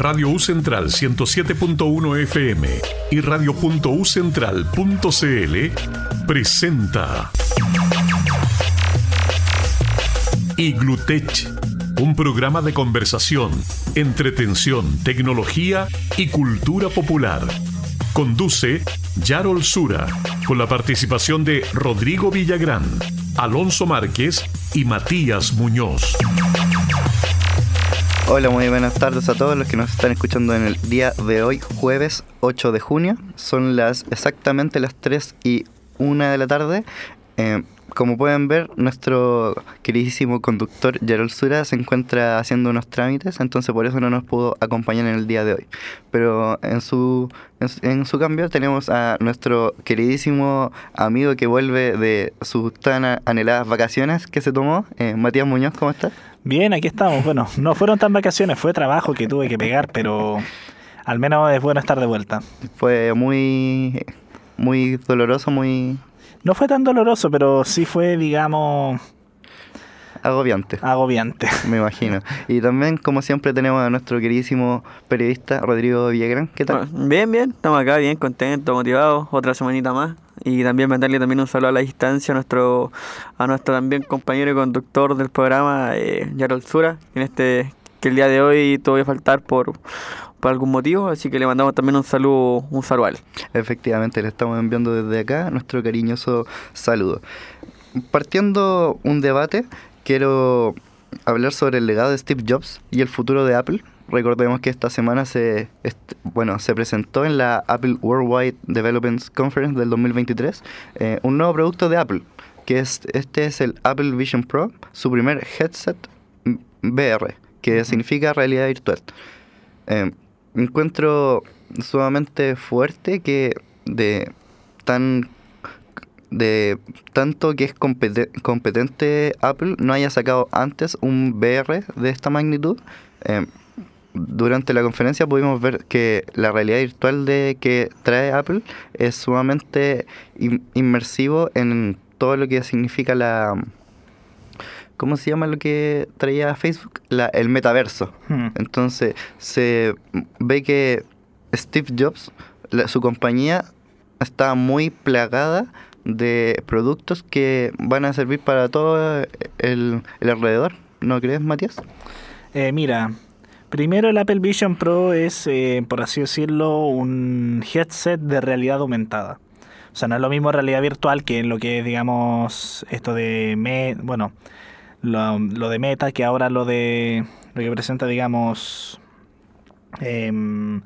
Radio U Central 107.1 FM y radio.ucentral.cl presenta Iglutech, un programa de conversación, entretención, tecnología y cultura popular. Conduce Yarol Sura, con la participación de Rodrigo Villagrán, Alonso Márquez y Matías Muñoz. Hola, muy buenas tardes a todos los que nos están escuchando en el día de hoy, jueves 8 de junio. Son las exactamente las 3 y 1 de la tarde. Eh, como pueden ver, nuestro queridísimo conductor Gerald Sura se encuentra haciendo unos trámites, entonces por eso no nos pudo acompañar en el día de hoy. Pero en su, en, su cambio tenemos a nuestro queridísimo amigo que vuelve de sus tan anheladas vacaciones que se tomó, eh, Matías Muñoz, ¿cómo estás? Bien, aquí estamos. Bueno, no fueron tan vacaciones, fue trabajo que tuve que pegar, pero al menos es bueno estar de vuelta. Fue muy, muy doloroso, muy... No fue tan doloroso, pero sí fue, digamos... Agobiante. Agobiante. Me imagino. Y también, como siempre, tenemos a nuestro queridísimo periodista Rodrigo Villagrán. ¿Qué tal? Bien, bien. Estamos acá, bien, contentos, motivados. Otra semanita más y también mandarle también un saludo a la distancia a nuestro a nuestro también compañero y conductor del programa eh, Yarol Sura en este que el día de hoy tuvo a faltar por, por algún motivo así que le mandamos también un saludo un saludo efectivamente le estamos enviando desde acá nuestro cariñoso saludo. Partiendo un debate quiero hablar sobre el legado de Steve Jobs y el futuro de Apple. Recordemos que esta semana se, bueno, se presentó en la Apple Worldwide Development Conference del 2023 eh, un nuevo producto de Apple, que es, este es el Apple Vision Pro, su primer headset VR, que significa realidad virtual. Eh, encuentro sumamente fuerte que de tan de tanto que es competente Apple no haya sacado antes un VR de esta magnitud. Eh, durante la conferencia pudimos ver que la realidad virtual de que trae Apple es sumamente inmersivo en todo lo que significa la ¿cómo se llama lo que traía Facebook? La, el metaverso. Hmm. Entonces se ve que Steve Jobs, su compañía está muy plagada de productos que van a servir para todo el, alrededor. ¿No crees, Matías? Eh, mira, Primero, el Apple Vision Pro es, eh, por así decirlo, un headset de realidad aumentada. O sea, no es lo mismo realidad virtual que en lo que es, digamos, esto de... Me, bueno, lo, de Meta, que ahora lo de... Lo que presenta, digamos... Em,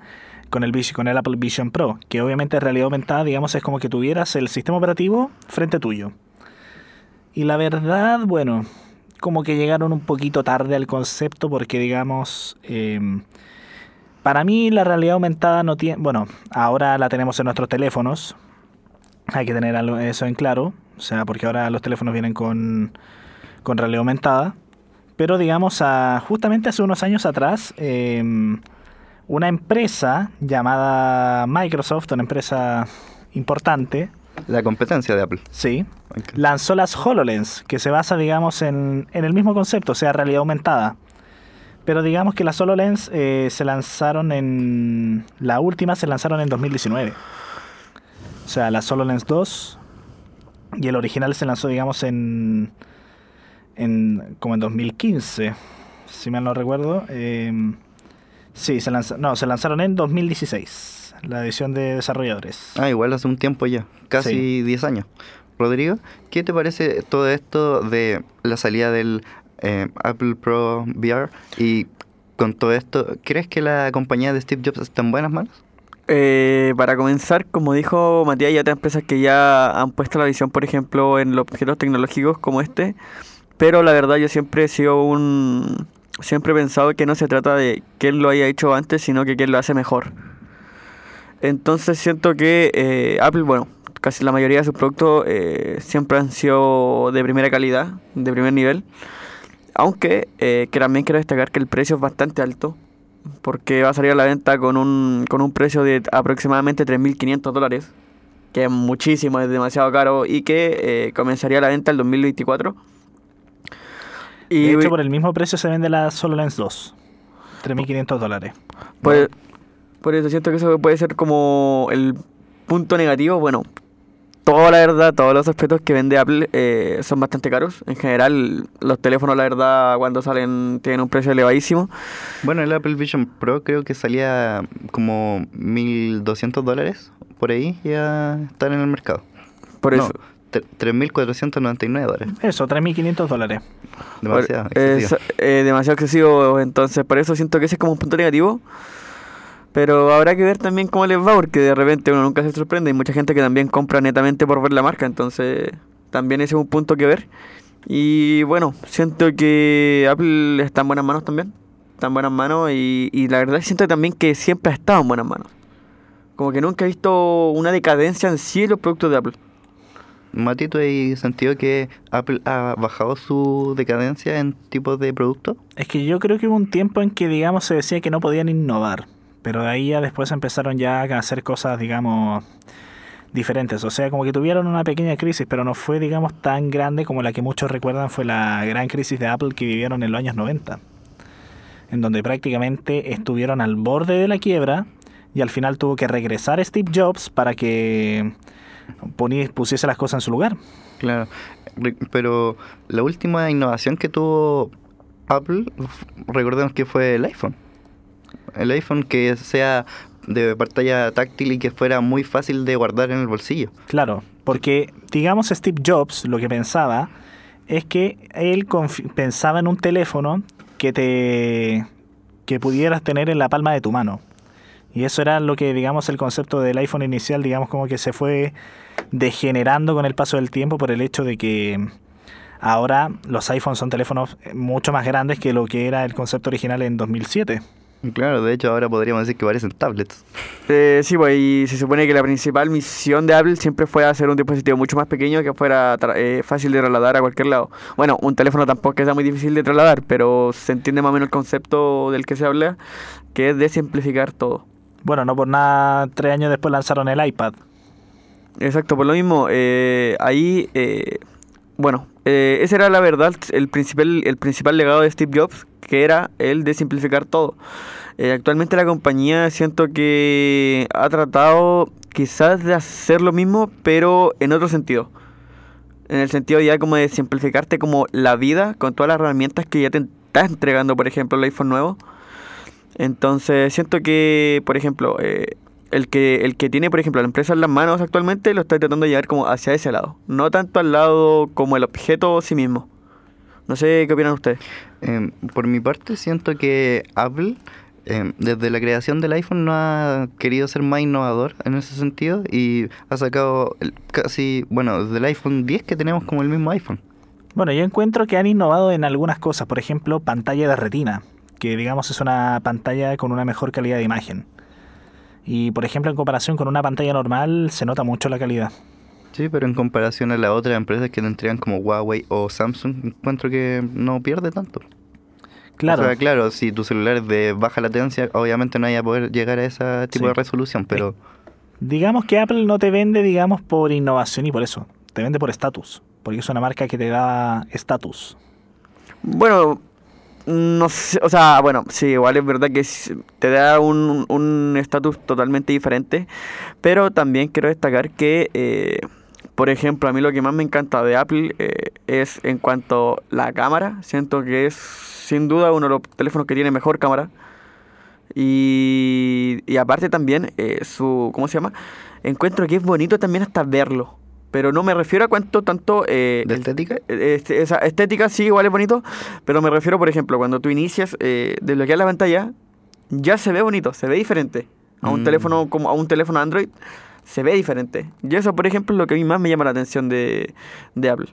con el, con el Apple Vision Pro, que obviamente realidad aumentada, digamos, es como que tuvieras el sistema operativo frente tuyo. Y la verdad, bueno, como que llegaron un poquito tarde al concepto porque digamos, em, para mí la realidad aumentada no tiene, bueno, ahora la tenemos en nuestros teléfonos, hay que tener eso en claro, o sea, porque ahora los teléfonos vienen con, con realidad aumentada, pero digamos, a, justamente hace unos años atrás, em, una empresa llamada Microsoft, una empresa importante, la competencia de Apple. Sí. Lanzó las HoloLens, que se basa, digamos, en, el mismo concepto, o sea, realidad aumentada. Pero digamos que las HoloLens eh, se lanzaron en... La última se lanzaron en 2019. O sea, las HoloLens 2 y el original se lanzó, digamos, en... en como en 2015, si mal no recuerdo. Eh, sí, se lanzaron... No, se lanzaron en 2016 la edición de desarrolladores. Ah, igual hace un tiempo ya, casi 10 años. Rodrigo, ¿qué te parece todo esto de la salida del eh, Apple Pro VR y con todo esto, ¿crees que la compañía de Steve Jobs está en buenas manos? Eh, para comenzar, como dijo Matías, ya hay empresas que ya han puesto la visión, por ejemplo, en los objetos tecnológicos como este, pero la verdad yo siempre he sido un... Siempre he pensado que no se trata de quién lo haya hecho antes, sino que quién lo hace mejor. Entonces siento que eh, Apple, bueno, casi la mayoría de sus productos eh, siempre han sido de primera calidad, de primer nivel. Aunque eh, también quiero destacar que el precio es bastante alto, porque va a salir a la venta con un, con un precio de aproximadamente 3.500 dólares, que es muchísimo, es demasiado caro, y que comenzaría la venta el 2024. Y, de hecho, por el mismo precio se vende la SoloLens 2. 3.500 dólares. Pues, por eso siento que eso puede ser como el punto negativo. Bueno, toda la verdad, todos los aspectos que vende Apple eh, son bastante caros. En general, los teléfonos, la verdad, cuando salen tienen un precio elevadísimo. Bueno, el Apple Vision Pro creo que salía como 1.200 dólares por ahí ya están en el mercado. Por No, eso. Tre- 3.499 dólares. Eso, 3.500 dólares. Demasiado. Es, excesivo. eh, demasiado excesivo, entonces por eso siento que ese es como un punto negativo. Pero habrá que ver también cómo les va, porque de repente uno nunca se sorprende. Hay mucha gente que también compra netamente por ver la marca, entonces también ese es un punto que ver. Y bueno, siento que Apple está en buenas manos también. Está en buenas manos y, y la verdad siento también que siempre ha estado en buenas manos. Como que nunca he visto una decadencia en sí en los productos de Apple. Mati, ¿tú sentido que Apple ha bajado su decadencia en tipos de productos? Es que yo creo que hubo un tiempo en que, digamos, se decía que no podían innovar. Pero de ahí ya después empezaron ya a hacer cosas, digamos, diferentes. O sea, como que tuvieron una pequeña crisis, pero no fue, digamos, tan grande como la que muchos recuerdan fue la gran crisis de Apple que vivieron en los años 90. En donde prácticamente estuvieron al borde de la quiebra y al final tuvo que regresar Steve Jobs para que poni- pusiese las cosas en su lugar. Claro, pero la última innovación que tuvo Apple, recordemos que fue el iPhone. El iPhone que sea de pantalla táctil y que fuera muy fácil de guardar en el bolsillo. Claro, porque digamos Steve Jobs lo que pensaba es que él pensaba en un teléfono que te que pudieras tener en la palma de tu mano. Y eso era lo que digamos el concepto del iPhone inicial, digamos como que se fue degenerando con el paso del tiempo por el hecho de que ahora los iPhones son teléfonos mucho más grandes que lo que era el concepto original en 2007. Y Claro, de hecho ahora podríamos decir que parecen tablets. Eh, sí, pues y se supone que la principal misión de Apple siempre fue hacer un dispositivo mucho más pequeño que fuera eh, fácil de trasladar a cualquier lado. Bueno, un teléfono tampoco es que sea muy difícil de trasladar, pero se entiende más o menos el concepto del que se habla, que es de simplificar todo. Bueno, no por nada, tres años después lanzaron el iPad. Exacto, por lo mismo, eh, ahí, eh, bueno, eh, ese era la verdad, el principal, el principal legado de Steve Jobs, que era el de simplificar todo. Eh, actualmente la compañía siento que ha tratado quizás de hacer lo mismo, pero en otro sentido. En el sentido ya como de simplificarte como la vida con todas las herramientas que ya te está entregando, por ejemplo, el iPhone nuevo. Entonces siento que, por ejemplo, eh, el que, el que tiene, por ejemplo, la empresa en las manos actualmente lo está tratando de llevar como hacia ese lado. No tanto al lado como el objeto sí mismo. No sé qué opinan ustedes. Em, por mi parte, siento que Apple, em, desde la creación del iPhone, no ha querido ser más innovador en ese sentido y ha sacado el- casi, bueno, desde el iPhone 10 que tenemos como el mismo iPhone. Bueno, yo encuentro que han innovado en algunas cosas, por ejemplo, pantalla de retina, que digamos es una pantalla con una mejor calidad de imagen. Y por ejemplo, en comparación con una pantalla normal, se nota mucho la calidad. Sí, pero en comparación a las otras empresas que te entregan como Huawei o Samsung, encuentro que no pierde tanto. Claro, O sea, claro, si tu celular es de baja latencia, obviamente no vaya a poder llegar a ese tipo Sí. de resolución, pero digamos que Apple no te vende, digamos, por innovación y por eso, te vende por estatus, porque es una marca que te da estatus. Bueno, no sé, o sea, bueno, sí, igual es verdad que te da un un estatus totalmente diferente, pero también quiero destacar que, eh, por ejemplo, a mí lo que más me encanta de Apple eh, es en cuanto a la cámara, siento que es sin duda uno de los teléfonos que tiene mejor cámara. Y, y aparte también eh, su, ¿cómo se llama? Encuentro que es bonito también hasta verlo. Pero no me refiero a cuánto tanto... eh, ¿De estética? eh, este- esa estética sí, igual es bonito, pero me refiero, por ejemplo, cuando tú inicias, eh, desbloquear la pantalla, ya se ve bonito, se ve diferente. A un Mm. teléfono como a un teléfono Android se ve diferente. Y eso, por ejemplo, es lo que a mí más me llama la atención de, de Apple.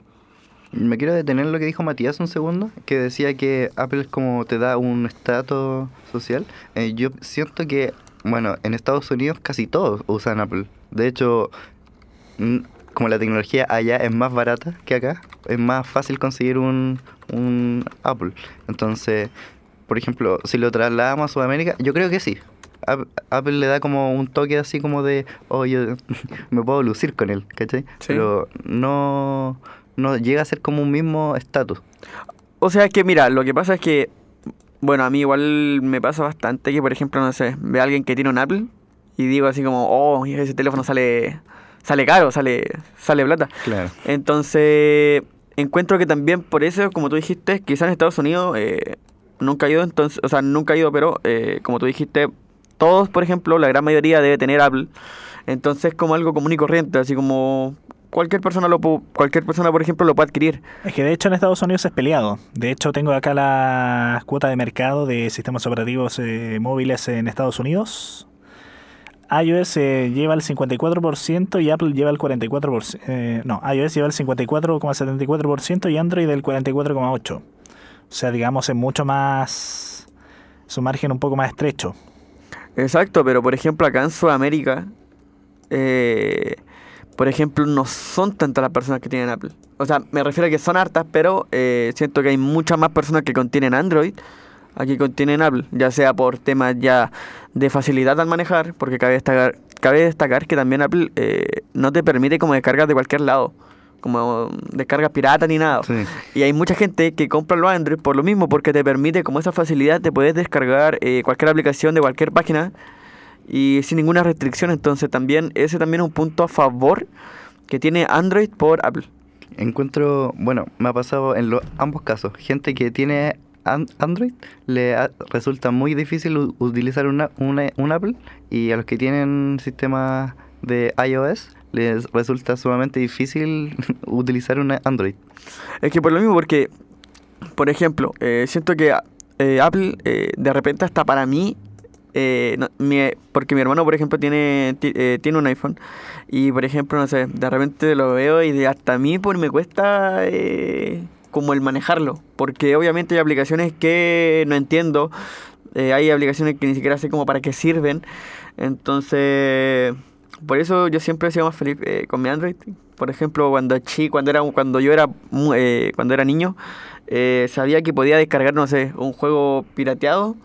me quiero detener en lo que dijo Matías un segundo, que decía que Apple es como te da un estatus social. Eh, yo siento que, bueno, en Estados Unidos casi todos usan Apple. De hecho, como la tecnología allá es más barata que acá, es más fácil conseguir un, un Apple. Entonces, por ejemplo, si lo trasladamos a Sudamérica, yo creo que sí. Ap- Apple le da como un toque así como de, oh, yo me puedo lucir con él, ¿cachai? Sí. Pero no, no llega a ser como un mismo estatus. O sea que, mira, lo que pasa es que Bueno, a mí igual me pasa bastante que, por ejemplo, no sé, ve a alguien que tiene un Apple y digo así como, oh, ese teléfono sale sale caro, sale sale plata. Claro. Entonces, encuentro que también por eso, como tú dijiste, quizás en Estados Unidos eh, nunca ha ido, entonces, o sea, nunca ha ido, pero eh, como tú dijiste, todos, por ejemplo, la gran mayoría debe tener Apple. Entonces, como algo común y corriente, así como cualquier persona lo pu- cualquier persona, por ejemplo, lo puede adquirir. Es que de hecho en Estados Unidos es peleado. De hecho tengo acá la cuota de mercado de sistemas operativos eh, móviles en Estados Unidos. iOS eh, lleva el 54% y Apple lleva el 44%. eh, no, iOS lleva el 54,74% y Android el 44,8%. O sea, digamos, es mucho más... Su margen un poco más estrecho. Exacto, pero por ejemplo acá en Sudamérica, eh, por ejemplo, no son tantas las personas que tienen Apple. O sea, me refiero a que son hartas, pero eh, siento que hay muchas más personas que contienen Android a que contienen Apple, ya sea por temas ya de facilidad al manejar, porque cabe destacar, cabe destacar que también Apple eh, no te permite como descargas de cualquier lado, como descargas pirata ni nada. Sí. Y hay mucha gente que compra los Android por lo mismo, porque te permite como esa facilidad de poder descargar eh, cualquier aplicación de cualquier página y sin ninguna restricción. Entonces también ese también es un punto a favor que tiene Android por Apple. Encuentro, bueno, me ha pasado en los ambos casos. Gente que tiene Android le resulta muy difícil utilizar una, un Apple y a los que tienen sistemas de iOS les resulta sumamente difícil utilizar una Android. Es que por lo mismo, porque, por ejemplo, eh, siento que eh, Apple eh, de repente hasta para mí, eh, porque mi hermano, por ejemplo, tiene, ti- eh, tiene un iPhone y, por ejemplo, no sé, de repente lo veo y de hasta a mí pues, me cuesta eh, como el manejarlo, porque obviamente hay aplicaciones que no entiendo, eh, hay aplicaciones que ni siquiera sé como para qué sirven, entonces... Por eso yo siempre he sido más feliz eh, con mi Android. Por ejemplo, cuando chi, cuando era cuando yo era eh, cuando era niño, eh, sabía que podía descargar, no sé, un juego pirateado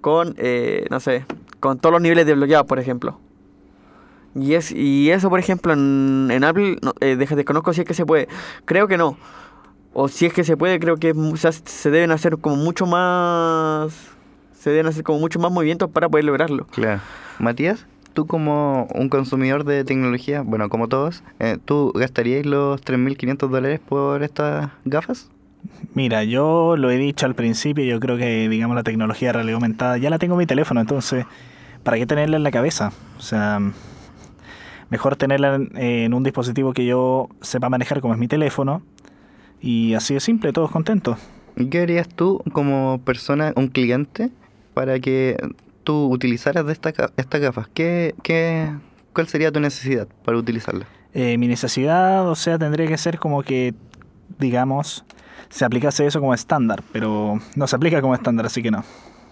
con, eh, no sé, con todos los niveles desbloqueados, por ejemplo. Y es y eso, por ejemplo, en, en Apple, no, desconozco si es que se puede. Creo que no. O si es que se puede, creo que es mu- se, deben hacer como mucho más, se deben hacer como mucho más movimientos para poder lograrlo. Claro. Matías, tú como un consumidor de tecnología, bueno, como todos, eh, ¿tú gastarías los 3.500 dólares por estas gafas? Mira, yo lo he dicho al principio, yo creo que, digamos, la tecnología de realidad aumentada ya la tengo en mi teléfono, entonces, ¿para qué tenerla en la cabeza? O sea, mejor tenerla en, en un dispositivo que yo sepa manejar como es mi teléfono, y así de simple, todos contentos. ¿Y ¿Qué harías tú como persona, un cliente, para que tú utilizaras de esta, estas gafas? ¿Qué, qué, ¿Cuál sería tu necesidad para utilizarlas? Eh, mi necesidad, o sea, tendría que ser como que, digamos, se aplicase eso como estándar, pero no se aplica como estándar, así que no.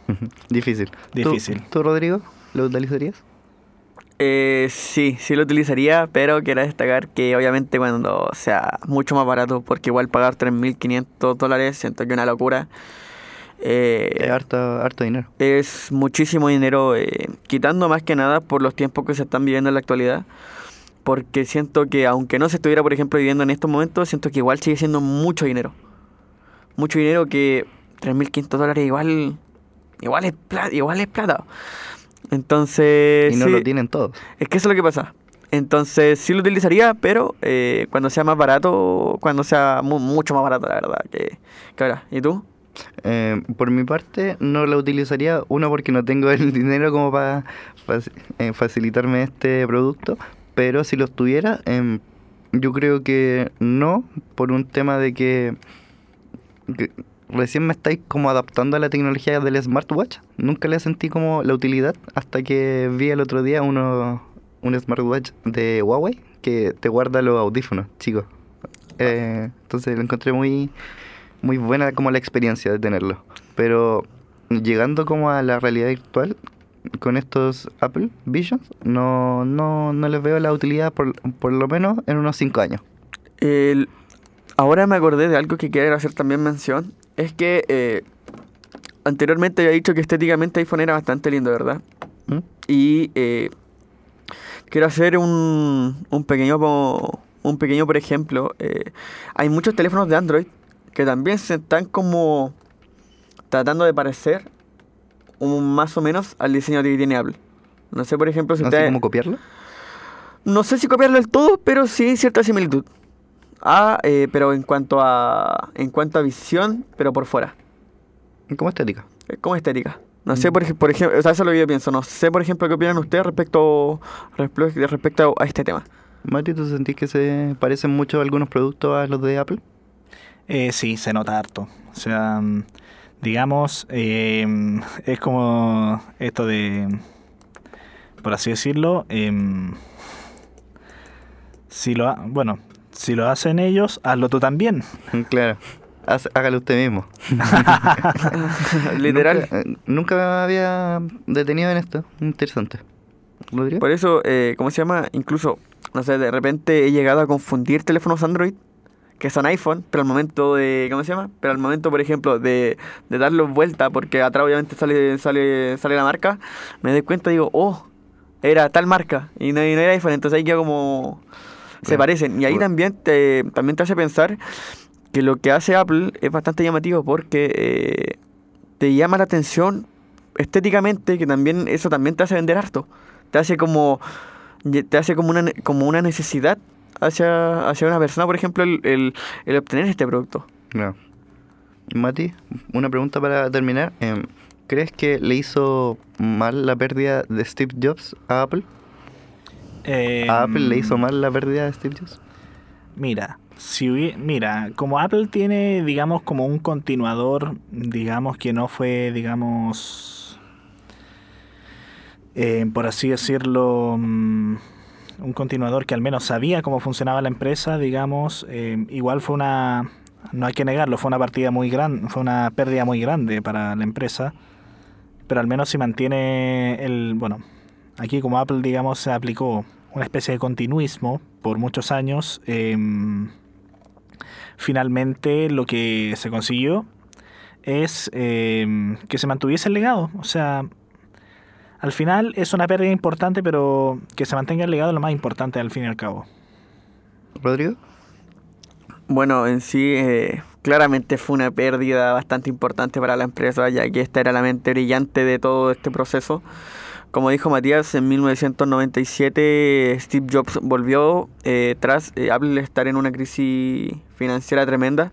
Difícil. ¿Tú- Difícil. ¿Tú, Rodrigo, lo utilizarías? Eh, sí, sí lo utilizaría, pero quiero destacar que obviamente cuando sea mucho más barato, porque igual pagar 3.500 dólares siento que es una locura. Eh, Es harto, harto dinero. es muchísimo dinero, eh, quitando más que nada por los tiempos que se están viviendo en la actualidad. Porque siento que aunque no se estuviera, por ejemplo, viviendo en estos momentos, siento que igual sigue siendo mucho dinero. Mucho dinero que 3.500 dólares igual, igual, es plata, igual es plata. Entonces... y no sí, lo tienen todos. Es que eso es lo que pasa. Entonces sí lo utilizaría, pero eh, cuando sea más barato, cuando sea mu- mucho más barato, la verdad, que, que ahora. ¿Y tú? Eh, por mi parte, no la utilizaría. Uno, porque no tengo el dinero como para eh, facilitarme este producto. Pero si lo tuviera, em, yo creo que no, por un tema de que, que recién me estáis como adaptando a la tecnología del smartwatch. Nunca le sentí como la utilidad hasta que vi el otro día uno, un smartwatch de Huawei que te guarda los audífonos, chicos. Eh, entonces lo encontré muy muy buena como la experiencia de tenerlo. Pero llegando como a la realidad virtual con estos Apple Visions, no, no, no les veo la utilidad por, por lo menos en unos 5 años. El- ahora me acordé de algo que quiero hacer también mención. Es que eh, anteriormente había dicho que estéticamente iPhone era bastante lindo, ¿verdad? ¿Mm? Y eh, quiero hacer un, un pequeño, un pequeño, por ejemplo. eh, hay muchos teléfonos de Android que también se están como tratando de parecer un, más o menos al diseño que tiene Apple. No sé, por ejemplo, si No sé cómo copiarlo. no sé si copiarlo del todo, pero sí cierta similitud. Ah, eh, pero en cuanto a en cuanto a visión, pero por fuera. Como estética. Eh, Como estética. No sé, por, ej- por ejemplo, o sea, eso es lo que yo pienso. No sé, por ejemplo, qué opinan ustedes respecto, respe- respecto a este tema. Mati, ¿tú sentís que se parecen mucho algunos productos a los de Apple? Eh, sí, se nota harto. O sea, mm, digamos, eh, es como esto de, por así decirlo, em, si lo, ha- bueno, si lo hacen ellos, hazlo tú también. Claro. Haz- hágalo usted mismo. Literal. Nunca, eh, nunca me había detenido en esto. Interesante. ¿Rodrigo? Por eso, eh, ¿cómo se llama? Incluso, no sé, de repente he llegado a confundir teléfonos Android que son iPhone, pero al momento de, ¿cómo se llama? Pero al momento, por ejemplo, de, de darlos vuelta, porque atrás obviamente sale, sale, sale la marca, me doy cuenta y digo, oh, era tal marca y no, y no era iPhone, entonces ahí queda como... Se parecen. Y ahí también te, también te hace pensar que lo que hace Apple es bastante llamativo porque eh, te llama la atención estéticamente, que también eso también te hace vender harto. Te hace como te hace como una como una necesidad hacia, hacia una persona, por ejemplo, el, el, el obtener este producto. No. Mati, una pregunta para terminar. Em, ¿Crees que le hizo mal la pérdida de Steve Jobs a Apple? Em, ¿A Apple le hizo mal la pérdida de Steve Jobs? Mira, si mira, como Apple tiene, digamos, como un continuador, digamos que no fue, digamos, eh, por así decirlo, mm, un continuador que al menos sabía cómo funcionaba la empresa, digamos, eh, igual fue una, no hay que negarlo, fue una partida muy grande, fue una pérdida muy grande para la empresa, pero al menos si mantiene el, bueno, aquí como Apple, digamos, se aplicó una especie de continuismo por muchos años, em, finalmente lo que se consiguió es em, que se mantuviese el legado. O sea, al final es una pérdida importante, pero que se mantenga el legado es lo más importante al fin y al cabo. ¿Rodrigo? Bueno, en sí, eh, claramente fue una pérdida bastante importante para la empresa, ya que esta era la mente brillante de todo este proceso. Como dijo Matías, en 1997 Steve Jobs volvió eh, tras eh, Apple estar en una crisis financiera tremenda.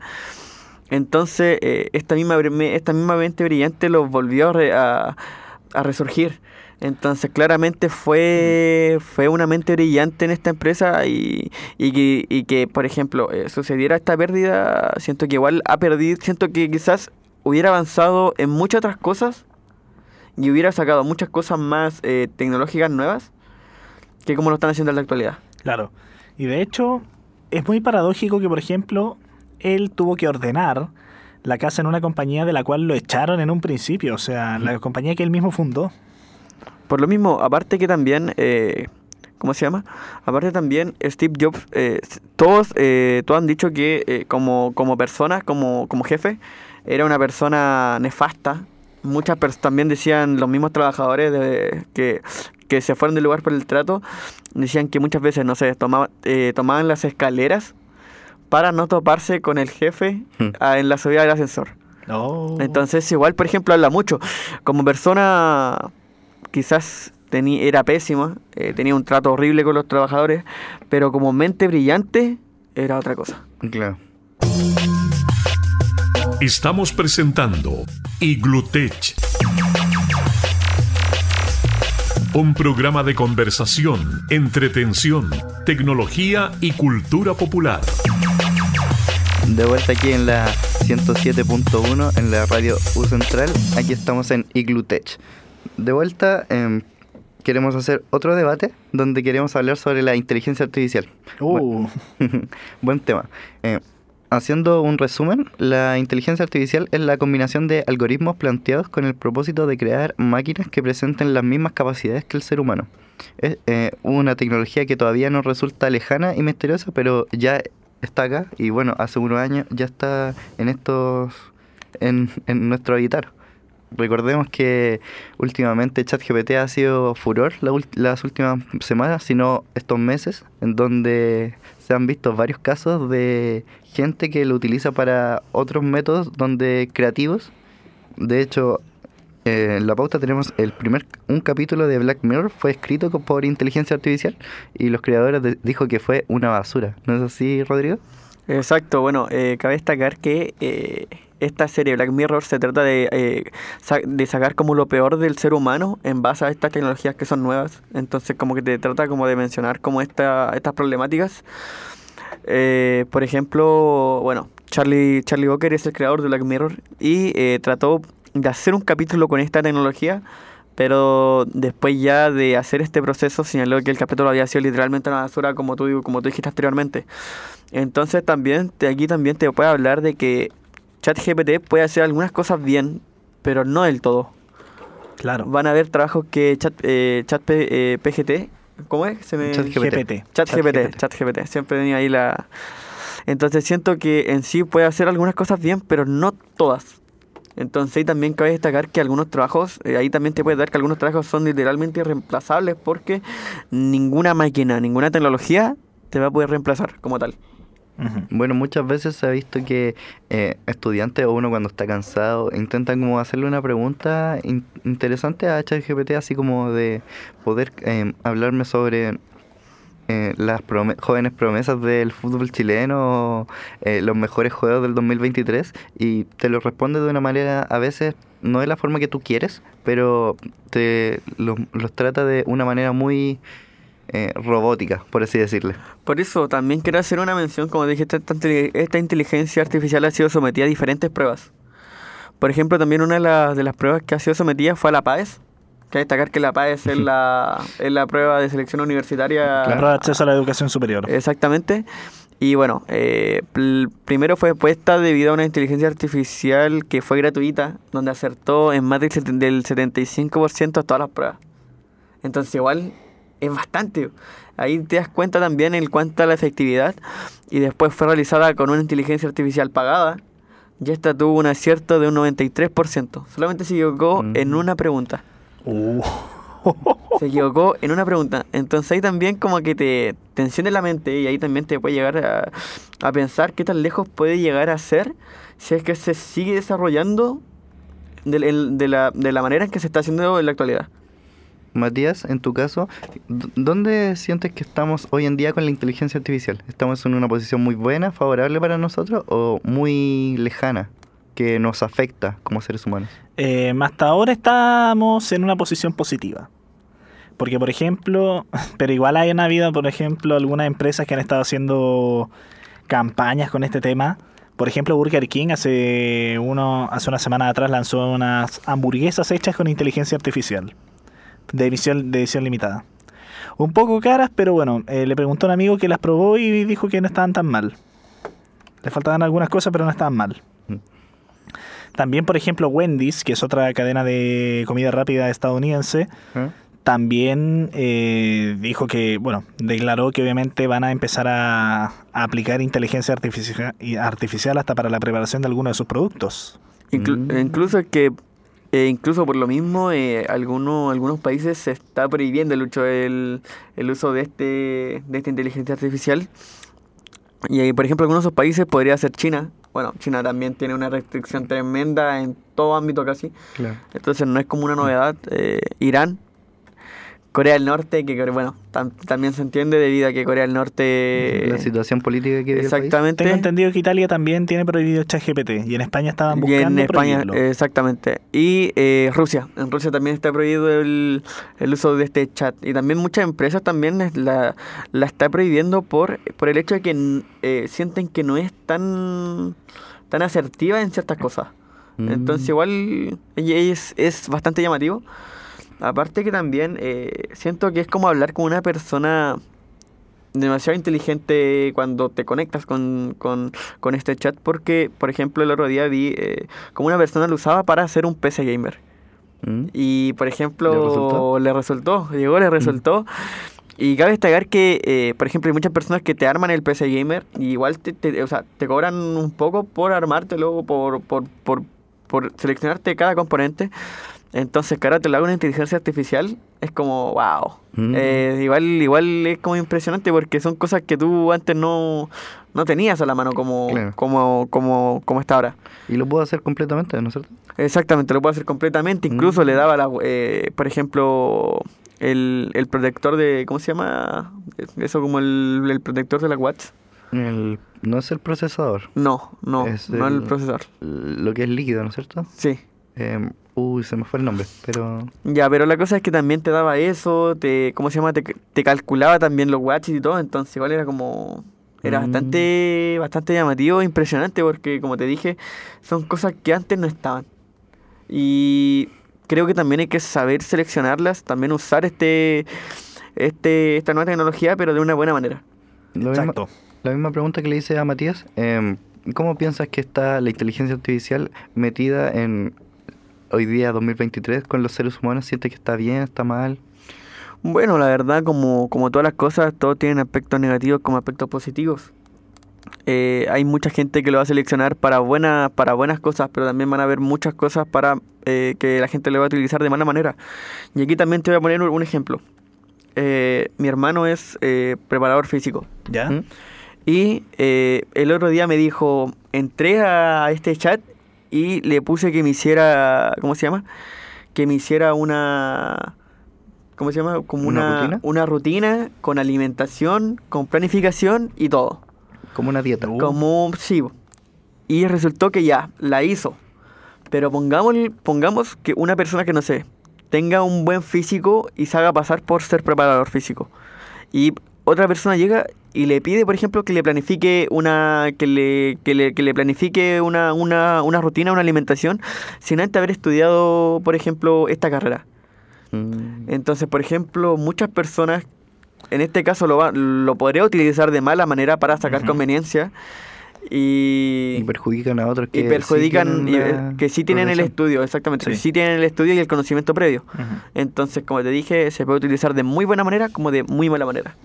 Entonces, eh, esta, misma, esta misma mente brillante los volvió a, a- resurgir. Entonces, claramente fue, fue una mente brillante en esta empresa y, y que, por ejemplo, eh, sucediera esta pérdida, siento que igual ha perdido, siento que quizás hubiera avanzado en muchas otras cosas y hubiera sacado muchas cosas más eh, tecnológicas nuevas que como lo están haciendo en la actualidad. Claro. Y de hecho, es muy paradójico que, por ejemplo, él tuvo que ordenar la casa en una compañía de la cual lo echaron en un principio. O sea, la compañía que él mismo fundó. Por lo mismo, aparte que también, eh, ¿cómo se llama? Aparte también Steve Jobs, eh, todos, eh, todos han dicho que eh, como, como persona, como, como jefe, era una persona nefasta. Muchas personas también decían, los mismos trabajadores de, que, que se fueron del lugar por el trato, decían que muchas veces, no sé, tomaba- eh, tomaban las escaleras para no toparse con el jefe Hmm. en la subida del ascensor. Oh. Entonces, igual, por ejemplo, habla mucho. Como persona, quizás teni- era pésima, eh, tenía un trato horrible con los trabajadores, pero como mente brillante, era otra cosa. Claro. Estamos presentando Iglutech. Un programa de conversación, entretención, tecnología y cultura popular. De vuelta aquí en la 107.1 en la radio U Central. Aquí estamos en Iglutech. De vuelta, em, queremos hacer otro debate donde queremos hablar sobre la inteligencia artificial. Uh, Buen tema. Eh, haciendo un resumen, la inteligencia artificial es la combinación de algoritmos planteados con el propósito de crear máquinas que presenten las mismas capacidades que el ser humano. Es eh, una tecnología que todavía nos resulta lejana y misteriosa, pero ya está acá y bueno, hace unos años ya está en estos en, en nuestro habitar. Recordemos que últimamente ChatGPT ha sido furor la las últimas semanas, sino estos meses, en donde se han visto varios casos de gente que lo utiliza para otros métodos donde creativos De hecho, eh, en la pauta tenemos el primer un capítulo de Black Mirror fue escrito por inteligencia artificial y los creadores de- dijo que fue una basura. ¿No es así, Rodrigo? Exacto, bueno, eh, cabe destacar que eh, esta serie Black Mirror se trata de, eh, sa- de sacar como lo peor del ser humano en base a estas tecnologías que son nuevas. Entonces como que te trata como de mencionar como esta, estas problemáticas. Eh, por ejemplo, bueno, Charlie, Charlie Walker es el creador de Black Mirror y eh, trató de hacer un capítulo con esta tecnología, pero después ya de hacer este proceso señaló que el capítulo había sido literalmente una basura como tú, como tú dijiste anteriormente. Entonces también te- aquí también te puede hablar de que ChatGPT puede hacer algunas cosas bien, pero no del todo. Claro. Van a haber trabajos que Chat, eh, chat eh, PGT, ¿cómo es? Se me- ChatGPT. GPT. ChatGPT, ChatGPT, siempre tenía ahí la... Entonces siento que en sí puede hacer algunas cosas bien, pero no todas. Entonces ahí también cabe destacar que algunos trabajos, eh, ahí también te puede dar que algunos trabajos son literalmente irreemplazables porque ninguna máquina, ninguna tecnología te va a poder reemplazar como tal. Bueno, muchas veces se ha visto que eh, estudiantes o uno cuando está cansado intentan como hacerle una pregunta in- interesante a ChatGPT, así como de poder eh, hablarme sobre eh, las jóvenes promesas del fútbol chileno, eh, los mejores juegos del 2023, y te lo responde de una manera a veces no de la forma que tú quieres, pero te los trata de una manera muy eh, robótica, por así decirle. Por eso también quiero hacer una mención, como dijiste, esta, esta inteligencia artificial ha sido sometida a diferentes pruebas. Por ejemplo, también una de, las- de las pruebas que ha sido sometida fue a la PAES. Que hay que destacar que la PAES es la, es la prueba de selección universitaria. La prueba de acceso a la educación superior. Exactamente. Y bueno, eh, primero fue puesta debido a una inteligencia artificial que fue gratuita, donde acertó en más del, seten- del 75% de todas las pruebas. Entonces igual es bastante. Ahí te das cuenta también en cuanto a la efectividad. Y después fue realizada con una inteligencia artificial pagada. Y esta tuvo un acierto de un 93%. Solamente se equivocó en Mm. una pregunta. Uh. Se equivocó en una pregunta. Entonces ahí también como que te, te enciende la mente y ahí también te puede llegar a, a pensar qué tan lejos puede llegar a ser si es que se sigue desarrollando de la, de la manera en que se está haciendo en la actualidad. Matías, en tu caso, ¿dónde sientes que estamos hoy en día con la inteligencia artificial? ¿Estamos en una posición muy buena, favorable para nosotros o muy lejana, que nos afecta como seres humanos? Eh, hasta ahora estamos en una posición positiva. Porque, por ejemplo, pero igual hay habido, por ejemplo, algunas empresas que han estado haciendo campañas con este tema. Por ejemplo, Burger King hace, uno, hace una semana atrás lanzó unas hamburguesas hechas con inteligencia artificial de edición, de edición limitada. Un poco caras, pero bueno, eh, le preguntó a un amigo que las probó y dijo que no estaban tan mal. Le faltaban algunas cosas, pero no estaban mal. Mm. También, por ejemplo, Wendy's, que es otra cadena de comida rápida estadounidense, ¿Eh? también eh, dijo que, bueno, declaró que obviamente van a empezar a, a aplicar inteligencia artificial, artificial hasta para la preparación de algunos de sus productos. Inclu- Mm. Incluso que eh, incluso por lo mismo eh, algunos algunos países se está prohibiendo el uso el, el uso de este de esta inteligencia artificial. Y por ejemplo algunos de esos países podría ser China. Bueno China también tiene una restricción tremenda en todo ámbito casi. Claro. entonces no es como una novedad eh, Irán Corea del Norte que bueno tam- también se entiende debido a que Corea del Norte la situación política que vive el país. exactamente Tengo entendido que Italia también tiene prohibido ChatGPT y en España estaban Y buscando en España, prohibirlo. exactamente. Y eh, Rusia. En Rusia también está prohibido el, el uso de este chat. Y también muchas empresas también la, la está prohibiendo por, por el hecho de que eh, sienten que no es tan, tan asertiva en ciertas cosas. Mm. Entonces igual es, es bastante llamativo. Aparte que también eh, siento que es como hablar con una persona demasiado inteligente cuando te conectas con, con, con este chat porque, por ejemplo, el otro día vi eh, como una persona lo usaba para hacer un PC gamer. Mm. Y, por ejemplo, ¿Le resultó? le resultó, llegó, le resultó. Y cabe destacar que, eh, por ejemplo, hay muchas personas que te arman el PC gamer y igual te, te- o sea, te cobran un poco por armártelo, por, por, por, por seleccionarte cada componente. Entonces, ahora te lo haga una inteligencia artificial, es como, wow. Mm. Eh, igual, igual es como impresionante porque son cosas que tú antes no, no tenías a la mano como, Claro. como, como, como está ahora. Y lo puedo hacer completamente, ¿no es cierto? Exactamente, lo puedo hacer completamente. Incluso Mm. le daba, la, eh, por ejemplo, el, el protector de. ¿Cómo se llama? Eso como el, el protector de la watch. El- no es el procesador, No, no, Es no el el- procesador. lo que es líquido, ¿no es cierto? Sí. Eh, uy, se me fue el nombre, pero... Ya, pero la cosa es que también te daba eso, te, ¿cómo se llama? Te, te calculaba también los watches y todo, entonces igual era como... Era Mm. bastante, bastante llamativo, impresionante, porque como te dije, son cosas que antes no estaban. Y creo que también hay que saber seleccionarlas, también usar este, este, esta nueva tecnología, pero de una buena manera. Lo mismo- Exacto. La misma pregunta que le hice a Matías, em, ¿cómo piensas que está la inteligencia artificial metida en hoy día 2023 con los seres humanos? ¿Sientes que está bien, está mal? Bueno, la verdad, como, como todas las cosas, todos tienen aspectos negativos como aspectos positivos. Eh, hay mucha gente que lo va a seleccionar para, buena, para buenas cosas, pero también van a haber muchas cosas para eh, que la gente lo va a utilizar de mala manera. Y aquí también te voy a poner un- ejemplo. Eh, mi hermano es eh, preparador físico. ¿Ya? ¿Mm? Y eh, el otro día me dijo, entré a este chat y le puse que me hiciera, ¿cómo se llama? Que me hiciera una, ¿cómo se llama? Como ¿Una una, rutina? una rutina con alimentación, con planificación y todo. Como una dieta. Uh. Como, sí. Y resultó que ya, la hizo. Pero pongamos, pongamos que una persona que no sé, tenga un buen físico y se haga pasar por ser preparador físico. Y otra persona llega y le pide, por ejemplo, que le planifique una. que le, que le, que le planifique una, una, una rutina, una alimentación, sin antes haber estudiado, por ejemplo, esta carrera. Mm. Entonces, por ejemplo, muchas personas, en este caso lo, va- lo podría utilizar de mala manera para sacar conveniencia y, Y perjudican a otros que y sí perjudican, tienen y, eh, que sí tienen el estudio, exactamente, Sí. sí tienen el estudio y el conocimiento previo. Entonces, como te dije, se puede utilizar de muy buena manera como de muy mala manera.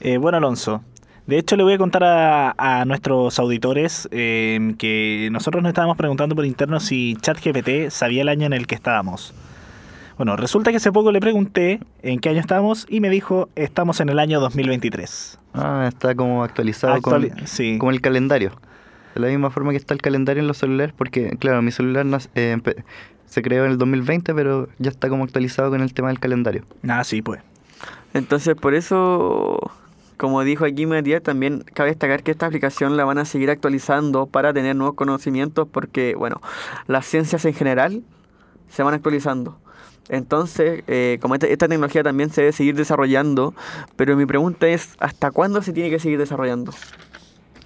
Eh, bueno, Alonso. De hecho, le voy a contar a, a nuestros auditores eh, que nosotros nos estábamos preguntando por interno si ChatGPT sabía el año en el que estábamos. Bueno, resulta que hace poco le pregunté en qué año estábamos y me dijo, estamos en el año 2023. Ah, está como actualizado Actuali- con, sí. el calendario. De la misma forma que está el calendario en los celulares, porque, claro, mi celular nas- eh, se creó en el 2020, pero ya está como actualizado con el tema del calendario. Ah, sí, pues. Entonces, por eso, como dijo aquí Matías, también cabe destacar que esta aplicación la van a seguir actualizando para tener nuevos conocimientos, porque, bueno, las ciencias en general se van actualizando. Entonces, eh, como esta, esta tecnología también se debe seguir desarrollando, pero mi pregunta es, ¿hasta cuándo se tiene que seguir desarrollando?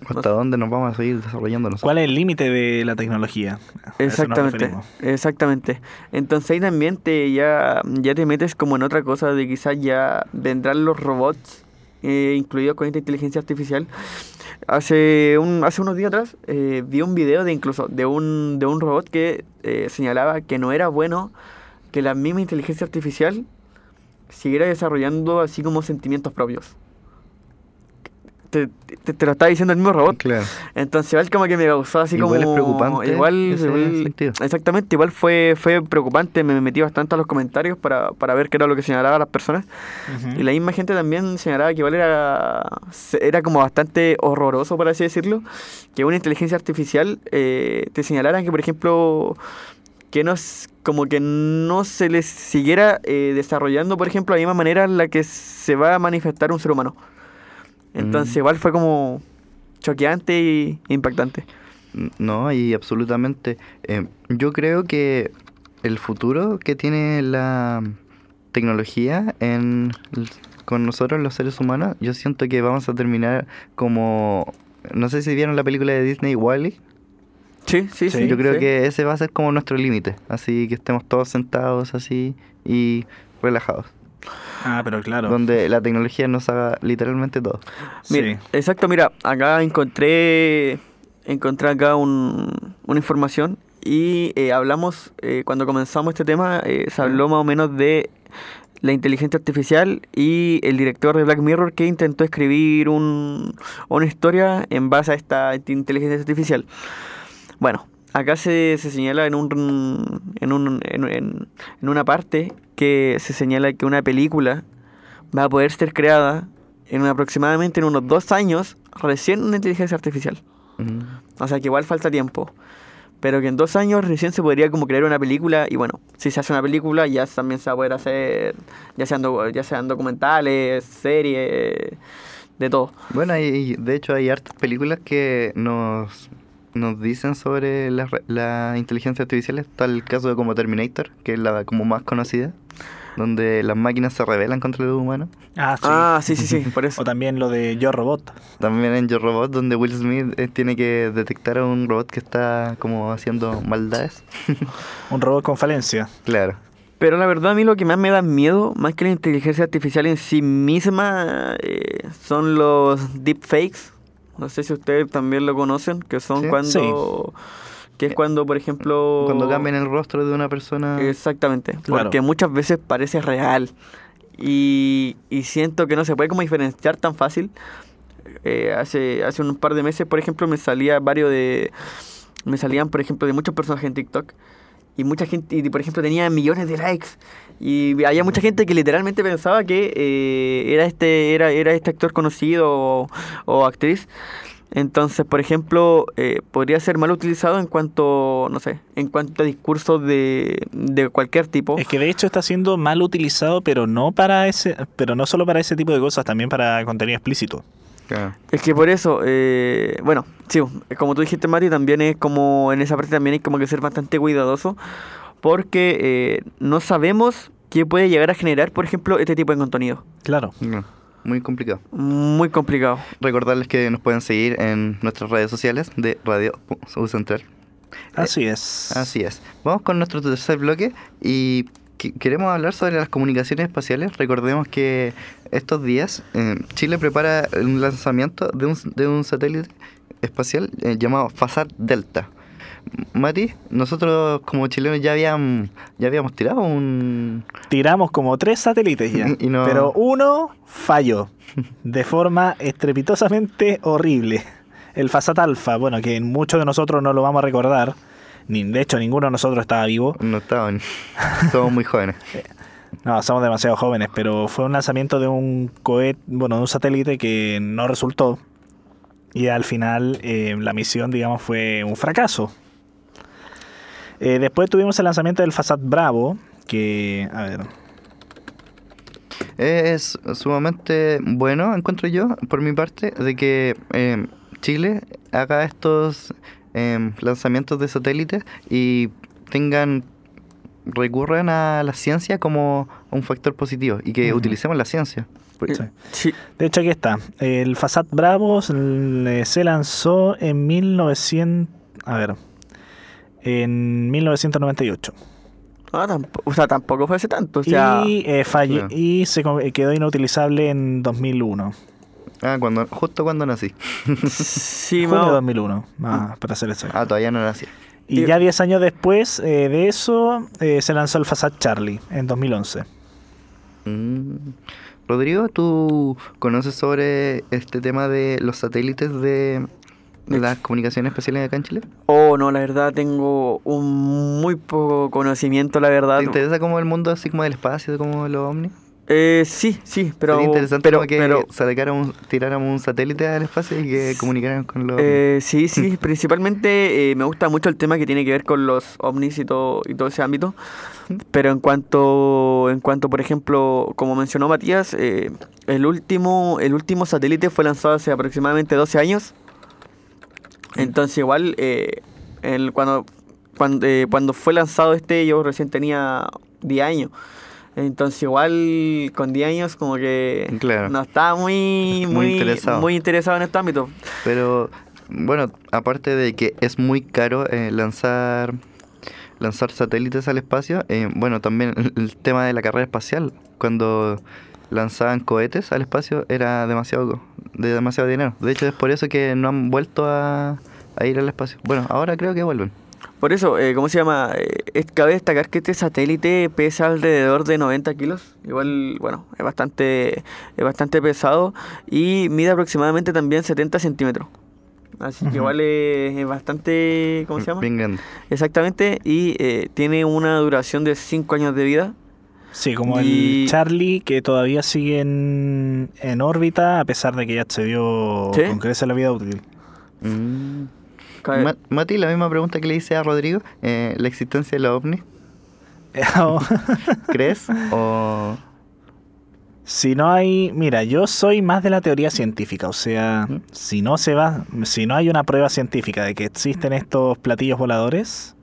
¿Hasta dónde nos vamos a seguir desarrollando nosotros? ¿Cuál es el límite de la tecnología? Exactamente, exactamente. Entonces ahí también te ya, ya te metes como en otra cosa de quizás ya vendrán los robots eh, incluidos con esta inteligencia artificial. Hace un, hace unos días atrás eh, vi un video de incluso de un, de un robot que eh, señalaba que no era bueno que la misma inteligencia artificial siguiera desarrollando así como sentimientos propios. Te, te- te lo está diciendo el mismo robot. Claro. Entonces igual como que me causó así Igual es como... preocupante Igual, igual- exactamente, igual fue, fue preocupante, me metí bastante a los comentarios para, para ver qué era lo que señalaban las personas. Y la misma gente también señalaba que igual era, era como bastante horroroso, por así decirlo, que una inteligencia artificial eh, te señalara que, por ejemplo, que no como que no se les siguiera eh, desarrollando, por ejemplo, de la misma manera en la que se va a manifestar un ser humano. Entonces Mm. igual fue como choqueante y impactante. No, y absolutamente. eh, yo creo que el futuro que tiene la tecnología en, con nosotros los seres humanos, yo siento que vamos a terminar como... No sé si vieron la película de Disney Wally. Sí, sí, Sí, sí. yo creo sí. que ese va a ser como nuestro límite. Así que estemos todos sentados así y relajados. Ah, pero claro. Donde la tecnología nos haga literalmente todo. Mira, Sí. Exacto, mira, acá encontré encontré acá un- una información y eh, hablamos, eh, cuando comenzamos este tema, eh, se habló más o menos de la inteligencia artificial y el director de Black Mirror que intentó escribir un, una historia en base a esta inteligencia artificial. Bueno, acá se, se señala en, un, en, un, en, en- en una parte que se señala que una película va a poder ser creada en aproximadamente en unos dos años, recién una inteligencia artificial. O sea que igual falta tiempo. Pero que en dos años recién se podría como crear una película y bueno, si se hace una película ya también se va a poder hacer, ya sean, ya sean documentales, series, de todo. Bueno, hay, de hecho hay hartas películas que nos, nos dicen sobre la, re- la inteligencia artificial. Está el caso de como Terminator, que es la como más conocida, donde las máquinas se rebelan contra los humanos. Ah, sí. Ah, sí, sí, sí, por eso. O también lo de Yo Robot. También en Yo Robot, donde Will Smith eh, tiene que detectar a un robot que está como haciendo maldades. Un robot con falencia. claro. Pero la verdad a mí lo que más me da miedo, más que la inteligencia artificial en sí misma, eh, son los deepfakes. No sé si ustedes también lo conocen, que son Sí. cuando... Que es cuando, por ejemplo... Cuando cambian el rostro de una persona. Exactamente, Claro. porque muchas veces parece real y, y siento que no se puede como diferenciar tan fácil. Eh, hace, hace un par de meses, por ejemplo, me salía varios de... Me salían, por ejemplo, de muchos personajes en TikTok y mucha gente, y por ejemplo, tenía millones de likes y había mucha gente que literalmente pensaba que eh, era este era, era este actor conocido o, o actriz. Entonces, por ejemplo, eh, podría ser mal utilizado en cuanto, no sé, en cuanto a discursos de, de cualquier tipo. Es que de hecho está siendo mal utilizado, pero no para ese, pero no solo para ese tipo de cosas, también para contenido explícito. Claro. Es que por eso, eh, bueno, sí, como tú dijiste, Mati, también es como, en esa parte también hay como que ser bastante cuidadoso, porque eh, no sabemos qué puede llegar a generar, por ejemplo, este tipo de contenido. Claro. No, muy complicado. Muy complicado. Recordarles que nos pueden seguir en nuestras redes sociales de Radio U Central. Así es. Así es. Vamos con nuestro tercer bloque y que- queremos hablar sobre las comunicaciones espaciales. Recordemos que estos días eh, Chile prepara un lanzamiento de un, de un satélite espacial eh, llamado FASAT Delta. Mati, nosotros como chilenos ya habíamos, ya habíamos tirado un... Tiramos como tres satélites ya, Y no- pero uno falló de forma estrepitosamente horrible. El Fasat Alpha, bueno, que muchos de nosotros no lo vamos a recordar, ni de hecho ninguno de nosotros estaba vivo. No estaban. Somos muy jóvenes. No, somos demasiado jóvenes, pero fue un lanzamiento de un cohete, bueno, de un satélite que no resultó. Y al final eh, la misión, digamos, fue un fracaso. Eh, después tuvimos el lanzamiento del Fasat Bravo, que, a ver, Es sumamente bueno, encuentro yo, por mi parte, de que eh, Chile haga estos lanzamientos de satélites y tengan recurran a la ciencia como un factor positivo y que utilicemos la ciencia. Sí. Sí, De hecho, aquí está. El Fasat Bravo se lanzó en 1900. A ver. En 1998. Ah, tampo- o sea, tampoco fue hace tanto. O sea, y eh, y se eh, quedó inutilizable en 2001. Ah, cuando, justo cuando nací. sí, Junio de más- 2001, más para ser exacto. Ah, todavía no nací. Y y- ya 10 años después eh, de eso, eh, se lanzó el Fasat Charlie en 2011. Mm. Rodrigo, ¿tú conoces sobre este tema de los satélites de las comunicaciones especiales acá en Chile? Oh, no, la verdad tengo un muy poco conocimiento, la verdad. ¿Te interesa como el mundo así como del espacio, como los ovnis? Eh, sí, sí, pero... Sería interesante pero, que pero, sacáramos- tiráramos un satélite al espacio y que comunicaran con los eh, sí, sí, principalmente eh, me gusta mucho el tema que tiene que ver con los ovnis y todo, y todo ese ámbito. Pero en cuanto, en cuanto, por ejemplo, como mencionó Matías, eh, el último, el último satélite fue lanzado hace aproximadamente 12 años. Entonces igual, eh, el- cuando, cuando, eh, cuando fue lanzado este, yo recién tenía 10 años. Entonces igual con 10 años como que Claro. no estaba muy, Muy muy, interesado. muy interesado en este ámbito. Pero bueno, aparte de que es muy caro eh, lanzar lanzar satélites al espacio, eh, bueno, también el, el tema de la carrera espacial, cuando lanzaban cohetes al espacio era demasiado de demasiado dinero. De hecho, es por eso que no han vuelto a, a ir al espacio. Bueno, ahora creo que vuelven. Por eso, eh, ¿cómo se llama? Eh, cabe destacar que este satélite pesa alrededor de 90 kilos. Igual, bueno, es bastante, es bastante pesado y mide aproximadamente también 70 centímetros. Así que igual es, es bastante, ¿cómo se llama? Bien grande. Exactamente, y eh, tiene una duración de 5 años de vida. Sí, como Y- el Charlie, que todavía sigue en, en órbita, a pesar de que ya accedió ¿Sí? con creces a la vida útil. Mm. Ma- Mati, la misma pregunta que le hice a Rodrigo, eh, la existencia de la ovni, ¿crees? o si no hay, mira, yo soy más de la teoría científica, o sea, Ujú. si no se va, si no hay una prueba científica de que existen estos platillos voladores,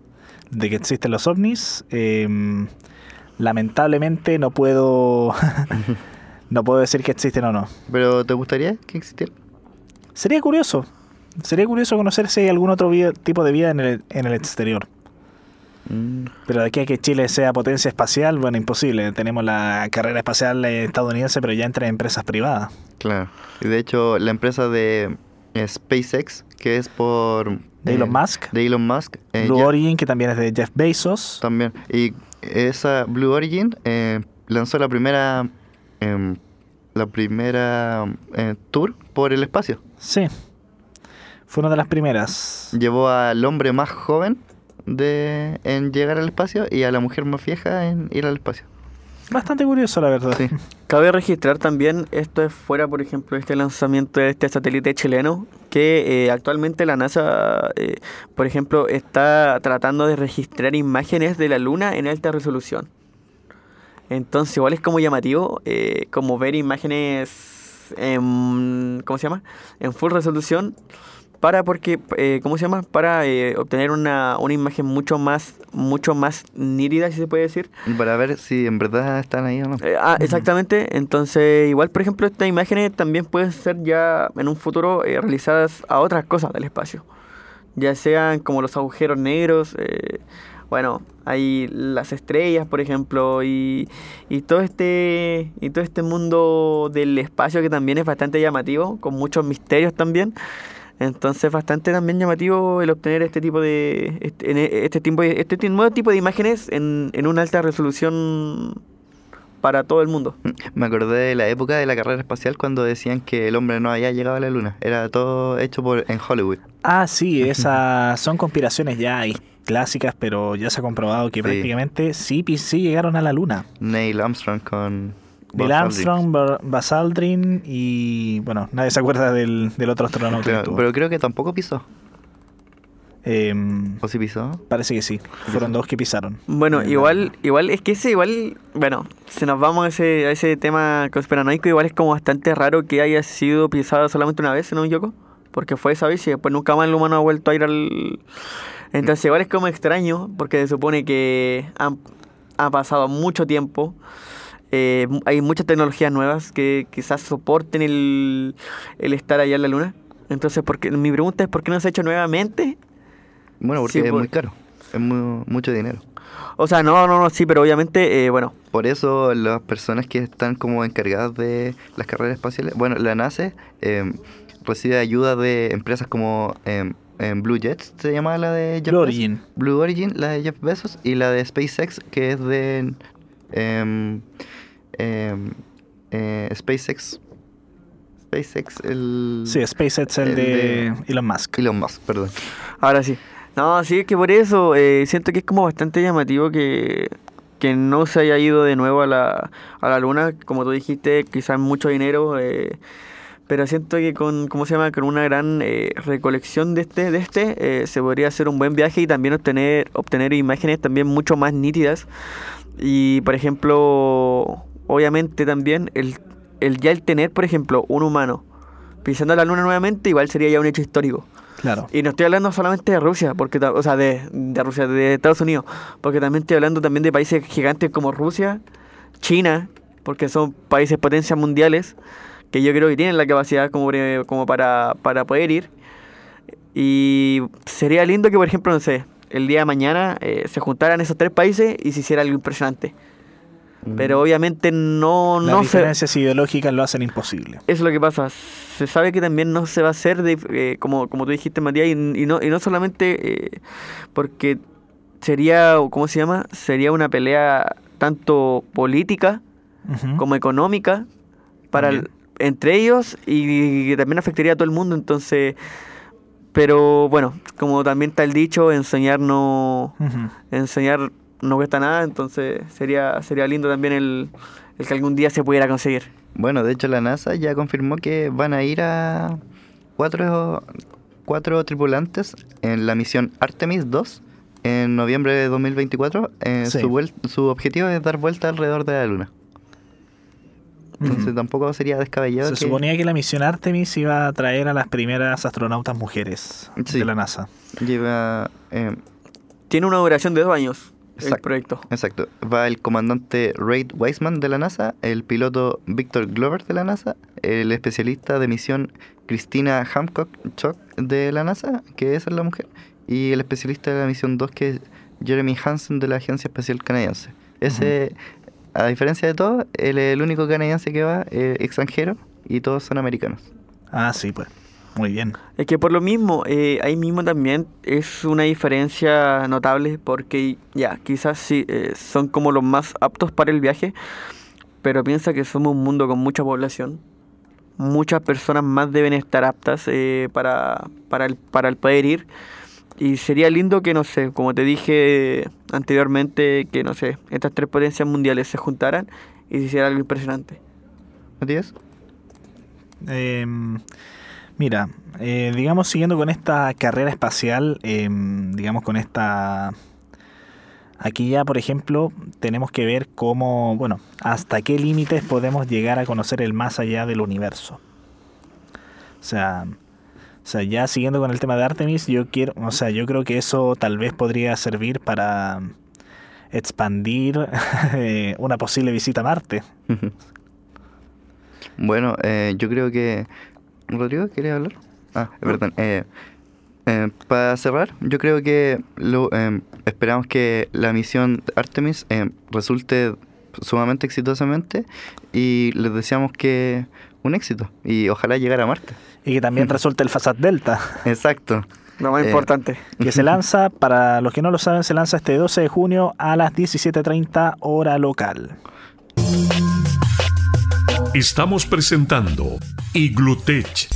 de que existen los ovnis, em, lamentablemente no puedo, no puedo decir que existen o no. pero te gustaría que existiera? Sería curioso, sería curioso conocer si hay algún otro vida- tipo de vida en el, en el exterior. Mm. Pero de aquí a que Chile sea potencia espacial, bueno, imposible. Tenemos la carrera espacial estadounidense, pero ya entre empresas privadas. Claro. Y de hecho, la empresa de eh, SpaceX, que es por... De Elon eh, Musk. De Elon Musk. eh, Blue ya- Origin, que también es de Jeff Bezos. También. Y esa Blue Origin eh, lanzó la primera... em, la primera tour por el espacio. Sí. Fue una de las primeras. Llevó al hombre más joven de, en llegar al espacio y a la mujer más vieja en ir al espacio. Bastante curioso, la verdad. Sí. Cabe registrar también, esto es fuera, por ejemplo, este lanzamiento de este satélite chileno, que eh, actualmente la NASA, eh, por ejemplo, está tratando de registrar imágenes de la Luna en alta resolución. Entonces, igual es como llamativo, eh, como ver imágenes en, ¿cómo se llama? En full resolución, para porque, eh, ¿cómo se llama? Para eh, obtener una, una imagen mucho más, mucho más nítida, si se puede decir. Para ver si en verdad están ahí o no. Eh, ah, exactamente. Entonces, igual, por ejemplo, estas imágenes también pueden ser ya en un futuro eh, realizadas a otras cosas del espacio. Ya sean como los agujeros negros, eh, bueno, hay las estrellas, por ejemplo, y, y todo este y todo este mundo del espacio que también es bastante llamativo, con muchos misterios también. Entonces, bastante también llamativo el obtener este tipo de este, e- este tipo de- este nuevo tipo de imágenes en, en una alta resolución para todo el mundo. Me acordé de la época de la carrera espacial cuando decían que el hombre no había llegado a la luna. Era todo hecho por en Hollywood. Ah, sí, esas son conspiraciones ya clásicas, pero ya se ha comprobado que Sí. prácticamente sí, sí llegaron a la luna. Neil Armstrong con... Neil. Armstrong, Buzz Aldrin y bueno, nadie se acuerda del, del otro astronauta que Claro, estuvo. pero creo que tampoco pisó. Em, ¿O sí pisó? parece que sí, fueron dos que pisaron. Bueno, Eh, igual, igual, es que ese igual, bueno, si nos vamos a ese, a ese tema conspiranoico, igual es como bastante raro que haya sido pisado solamente una vez, no equivoco, porque fue esa vez y después nunca más el humano ha vuelto a ir al... Entonces igual es como extraño, porque se supone que han, ha pasado mucho tiempo, eh, mu- hay muchas tecnologías nuevas que quizás soporten el, el estar allá en la luna. Entonces, porque, mi pregunta es, ¿por qué no se ha hecho nuevamente? Bueno, porque Sí, es por- muy caro. Es mu- mucho dinero. O sea, no, no, no, sí, pero obviamente, eh, bueno, Por eso las personas que están como encargadas de las carreras espaciales, bueno, la NASA eh, recibe ayuda de empresas como em, em, Blue Jets, se llama la de Jeff Blue Bezos. Origin. Blue Origin, la de Jeff Bezos, y la de SpaceX, que es de em, em, eh, SpaceX. SpaceX, el... Sí, SpaceX el, el de, de- Elon Musk. Elon Musk, perdón. Ahora sí. No, sí, es que por eso eh, siento que es como bastante llamativo que, que no se haya ido de nuevo a la, a la luna. Como tú dijiste, quizás mucho dinero. eh, pero siento que con, ¿cómo se llama? Con una gran eh, recolección de este, de este eh, se podría hacer un buen viaje y también obtener, obtener imágenes también mucho más nítidas. Y por ejemplo, obviamente también el, el ya el tener, por ejemplo, un humano pisando la luna nuevamente, igual sería ya un hecho histórico. Claro. Y no estoy hablando solamente de Rusia, porque o sea, de, de Rusia, de Estados Unidos, porque también estoy hablando también de países gigantes como Rusia, China, porque son países potencias mundiales que yo creo que tienen la capacidad como, como para, para poder ir. Y sería lindo que, por ejemplo, no sé, el día de mañana eh, se juntaran esos tres países y se hiciera algo impresionante. Pero obviamente no, Las no se, diferencias ideológicas lo hacen imposible. eso es lo que pasa. Se sabe que también no se va a hacer, de, eh, como, como tú dijiste, Matías, y, y no, y no solamente eh, porque sería, ¿cómo se llama? Sería una pelea tanto política como económica para el- entre ellos y que también afectaría a todo el mundo. Entonces, pero bueno, como también está el dicho, enseñar no, enseñar no cuesta nada, entonces sería, sería lindo también el, el que algún día se pudiera conseguir. Bueno, de hecho la NASA ya confirmó que van a ir a cuatro, cuatro tripulantes en la misión Artemis 2 en noviembre de 2024. Eh, Sí. su, objetivo es dar vuelta alrededor de la Luna. Entonces tampoco sería descabellado Se que suponía que la misión Artemis iba a traer a las primeras astronautas mujeres Sí. de la NASA. lleva... eh, Tiene una duración de dos años el Exacto. proyecto. Exacto. Va el comandante Reid Weissman de la NASA, el piloto Victor Glover de la NASA, el especialista de misión Christina Hancock de la NASA, que esa es la mujer, y el especialista de la misión 2, que es Jeremy Hansen de la Agencia Espacial Canadiense. Ese, a diferencia de todo, él es el único canadiense que va, eh, extranjero, y todos son americanos. Ah, sí, pues. Muy bien. Es que por lo mismo, eh, ahí mismo también es una diferencia notable porque ya, quizás sí, eh, son como los más aptos para el viaje, pero piensa que somos un mundo con mucha población. Muchas personas más deben estar aptas eh, para, para, el, para el poder ir. Y sería lindo que, no sé, como te dije anteriormente, que, no sé, estas tres potencias mundiales se juntaran y se hiciera algo impresionante. ¿Matías? Eh, mira, eh, digamos, siguiendo con esta carrera espacial, eh, digamos, con esta... Aquí ya, por ejemplo, tenemos que ver cómo, bueno, hasta qué límites podemos llegar a conocer el más allá del universo. O sea, o sea, ya siguiendo con el tema de Artemis, yo quiero, o sea, yo creo que eso tal vez podría servir para expandir eh, una posible visita a Marte. Bueno, eh, yo creo que... ¿Rodrigo, ¿quieres hablar? Ah, perdón. Eh, eh, para cerrar, yo creo que lo, eh, esperamos que la misión Artemis eh, resulte sumamente exitosamente y les deseamos que un éxito y ojalá llegar a Marte. Y que también resulte el Fasad Delta. Exacto. Lo más Eh, importante. que se lanza, para los que no lo saben, se lanza este 12 de junio a las 17.30 hora local. Estamos presentando Iglutech.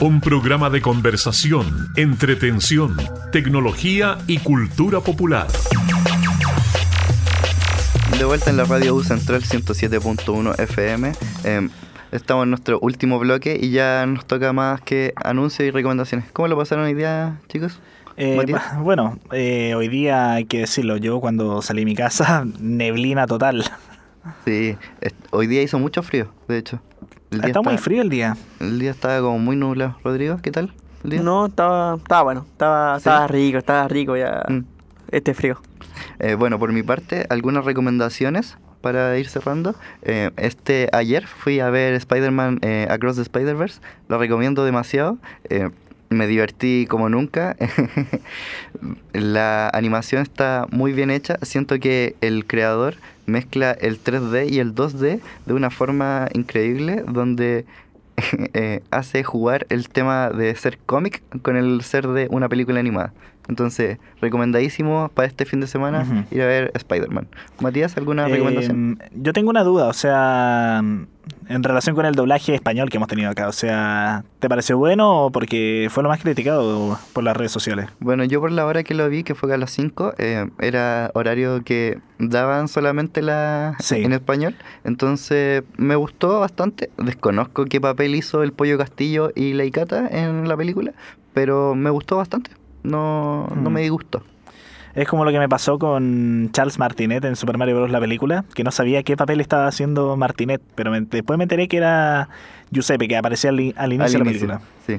Un programa de conversación, entretención, tecnología y cultura popular. De vuelta en la radio U Central 107.1 FM. eh, estamos en nuestro último bloque y ya nos toca más que anuncios y recomendaciones. ¿Cómo lo pasaron hoy día, chicos? Eh, bueno, eh, hoy día hay que decirlo, yo cuando salí de mi casa, neblina total. Sí, es- hoy día hizo mucho frío, de hecho. El día Está muy frío el día. El día estaba como muy nublado. Rodrigo, ¿qué tal? el día? No, estaba, estaba bueno, estaba, ¿Sí? estaba rico, estaba rico ya Mm. este frío. Eh, bueno, por mi parte, algunas recomendaciones para ir cerrando. Eh, este ayer fui a ver Spider-Man eh, Across the Spider-Verse. Lo recomiendo demasiado. Eh, me divertí como nunca. La animación está muy bien hecha. Siento que el creador mezcla el 3D y el 2D de una forma increíble donde eh, hace jugar el tema de ser cómic con el ser de una película animada. Entonces, recomendadísimo para este fin de semana ir a ver Spider-Man. Matías, ¿alguna recomendación? Eh, yo tengo una duda, o sea, en relación con el doblaje español que hemos tenido acá. O sea, ¿te pareció bueno o porque fue lo más criticado por las redes sociales? Bueno, yo por la hora que lo vi, que fue a las 5, eh, era horario que daban solamente la Sí. en español. Entonces me gustó bastante. Desconozco qué papel hizo el Pollo Castillo y la Icata en la película, pero me gustó bastante. No, no Mm. me disgustó. Es como lo que me pasó con Charles Martinet en Super Mario Bros. la película, que no sabía qué papel estaba haciendo Martinet, pero me- después me enteré que era Giuseppe, que aparecía al, al inicio Al de la película. Sí.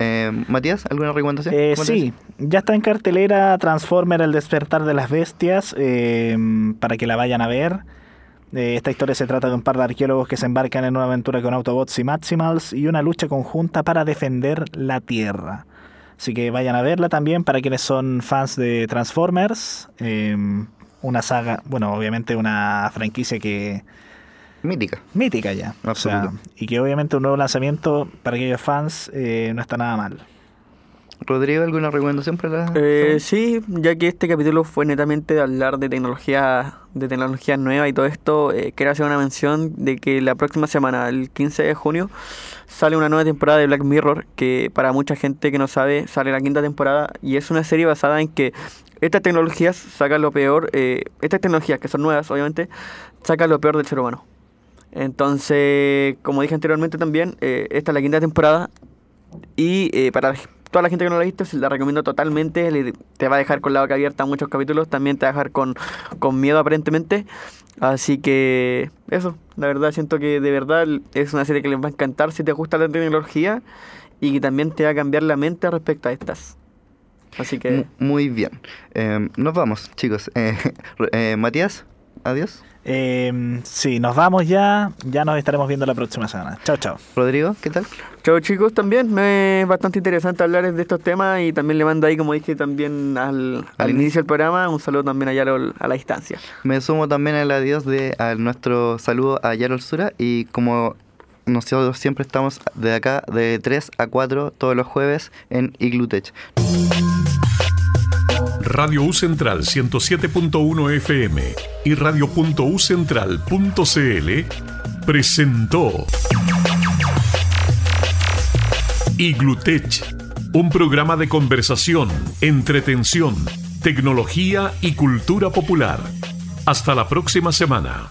Eh, Matías, ¿alguna recomendación? Eh, ¿Cómo te sí, ya está en cartelera Transformer El despertar de las bestias, eh, para que la vayan a ver. Eh, esta historia se trata de un par de arqueólogos que se embarcan en una aventura con Autobots y Maximals y una lucha conjunta para defender la Tierra. Así que vayan a verla también para quienes son fans de Transformers. eh, una saga, bueno, obviamente una franquicia que Mítica. mítica ya. O sea, y que obviamente un nuevo lanzamiento para aquellos fans eh, no está nada mal. Rodrigo, ¿alguna recomendación para la eh, Sí, ya que este capítulo fue netamente de hablar de tecnología, de tecnología nueva y todo esto, eh, quiero hacer una mención de que la próxima semana, el 15 de junio, sale una nueva temporada de Black Mirror, que para mucha gente que no sabe, sale la quinta temporada y es una serie basada en que estas tecnologías sacan lo peor, eh, estas tecnologías que son nuevas, obviamente, sacan lo peor del ser humano. Entonces, como dije anteriormente también, esta es la quinta temporada y eh, para toda la gente que no la ha visto, la recomiendo totalmente. te va a dejar con la boca abierta muchos capítulos. También te va a dejar con, con miedo aparentemente. Así que eso, la verdad siento que de verdad es una serie que les va a encantar si te gusta la tecnología y que también te va a cambiar la mente respecto a estas. Así que... Muy bien. Em, nos vamos, chicos. Eh, eh, Matías, adiós. Eh, sí, nos vamos ya. Ya nos estaremos viendo la próxima semana. Chao, chao. Rodrigo, ¿qué tal? Chao chicos, también me es bastante interesante hablar de estos temas y también le mando ahí, como dije también al, al inicio del programa, un saludo también a Yarol a la distancia. Me sumo también al adiós de a nuestro saludo a Yarol Sura y como nosotros siempre estamos de acá de 3 a 4 todos los jueves en Iglutech. Radio U Central 107.1 FM y radio.ucentral.cl presentó Iglutech, un programa de conversación, entretención, tecnología y cultura popular. Hasta la próxima semana.